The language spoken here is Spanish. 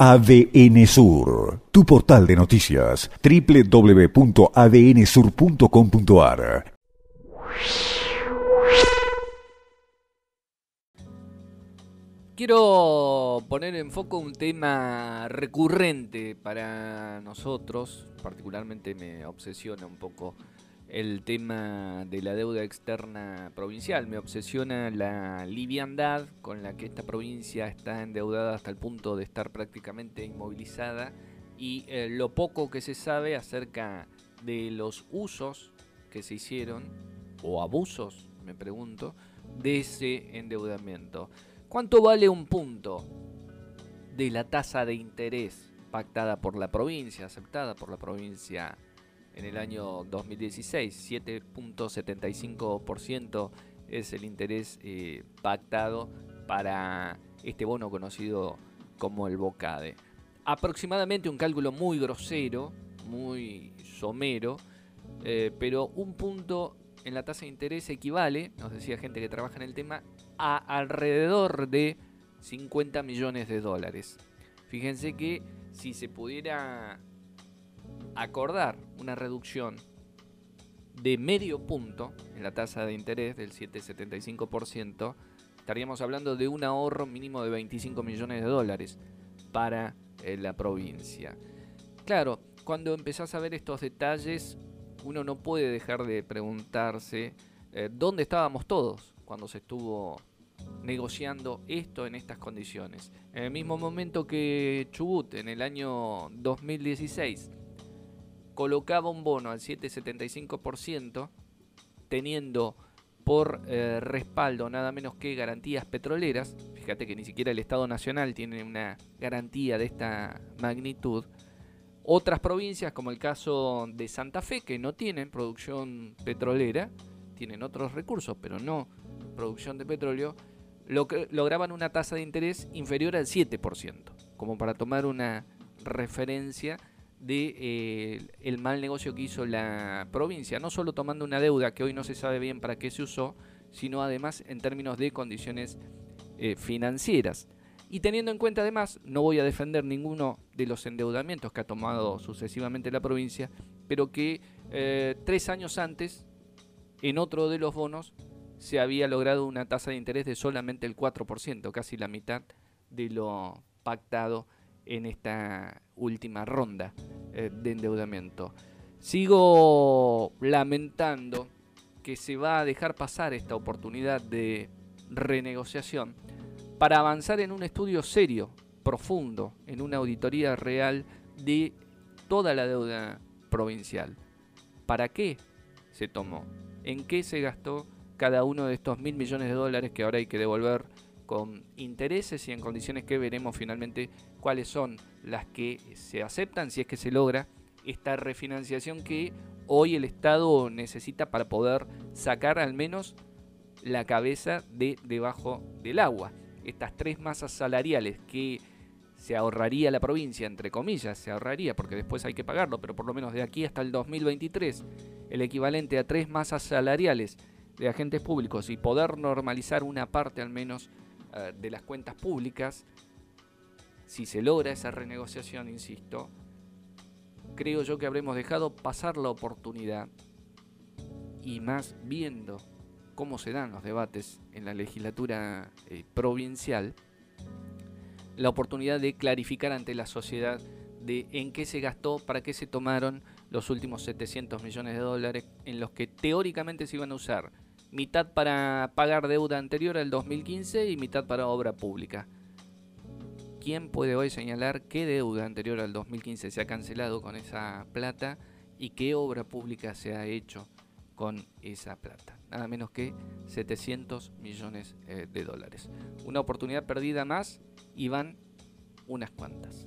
ADN Sur, tu portal de noticias, www.adnsur.com.ar. Quiero poner en foco un tema recurrente para nosotros, particularmente me obsesiona un poco el tema de la deuda externa provincial. Me obsesiona la liviandad con la que esta provincia está endeudada hasta el punto de estar prácticamente inmovilizada y eh, lo poco que se sabe acerca de los usos que se hicieron, o abusos, me pregunto, de ese endeudamiento. ¿Cuánto vale un punto de la tasa de interés pactada por la provincia, aceptada por la provincia en el año 2016. 7.75% es el interés eh, pactado para este bono conocido como el BOCADE. Aproximadamente un cálculo muy grosero, muy somero, eh, pero un punto en la tasa de interés equivale, nos decía gente que trabaja en el tema, a alrededor de 50 millones de dólares. Fíjense que si se pudiera acordar una reducción de medio punto en la tasa de interés del 7,75%, estaríamos hablando de un ahorro mínimo de 25 millones de dólares para eh, la provincia. Claro, cuando empezás a ver estos detalles, uno no puede dejar de preguntarse eh, dónde estábamos todos cuando se estuvo negociando esto en estas condiciones. En el mismo momento que Chubut en el año 2016 colocaba un bono al 7,75%, teniendo por eh, respaldo nada menos que garantías petroleras. Fíjate que ni siquiera el Estado Nacional tiene una garantía de esta magnitud. Otras provincias, como el caso de Santa Fe, que no tienen producción petrolera, tienen otros recursos, pero no producción de petróleo, lograban una tasa de interés inferior al 7%, como para tomar una referencia de eh, mal negocio que hizo la provincia, no solo tomando una deuda que hoy no se sabe bien para qué se usó, sino además en términos de condiciones eh, financieras. Y teniendo en cuenta además, no voy a defender ninguno de los endeudamientos que ha tomado sucesivamente la provincia, pero que eh, tres años antes, en otro de los bonos, se había logrado una tasa de interés de solamente el 4%, casi la mitad de lo pactado en esta última ronda eh, de endeudamiento. Sigo lamentando que se va a dejar pasar esta oportunidad de renegociación para avanzar en un estudio serio, profundo, en una auditoría real de toda la deuda provincial. ¿Para qué se tomó? ¿En qué se gastó cada uno de estos mil millones de dólares que ahora hay que devolver con intereses y en condiciones que veremos finalmente cuáles son las que se aceptan, si es que se logra esta refinanciación que hoy el Estado necesita para poder sacar al menos la cabeza de debajo del agua. Estas tres masas salariales que se ahorraría la provincia, entre comillas, se ahorraría porque después hay que pagarlo, pero por lo menos de aquí hasta el 2023, el equivalente a tres masas salariales de agentes públicos y poder normalizar una parte al menos de las cuentas públicas, si se logra esa renegociación, insisto, creo yo que habremos dejado pasar la oportunidad y más viendo cómo se dan los debates en la legislatura eh, provincial, la oportunidad de clarificar ante la sociedad de en qué se gastó, para qué se tomaron los últimos 700 millones de dólares en los que teóricamente se iban a usar mitad para pagar deuda anterior al 2015 y mitad para obra pública. ¿Quién puede hoy señalar qué deuda anterior al 2015 se ha cancelado con esa plata y qué obra pública se ha hecho con esa plata? Nada menos que 700 millones eh, de dólares. Una oportunidad perdida más y van unas cuantas.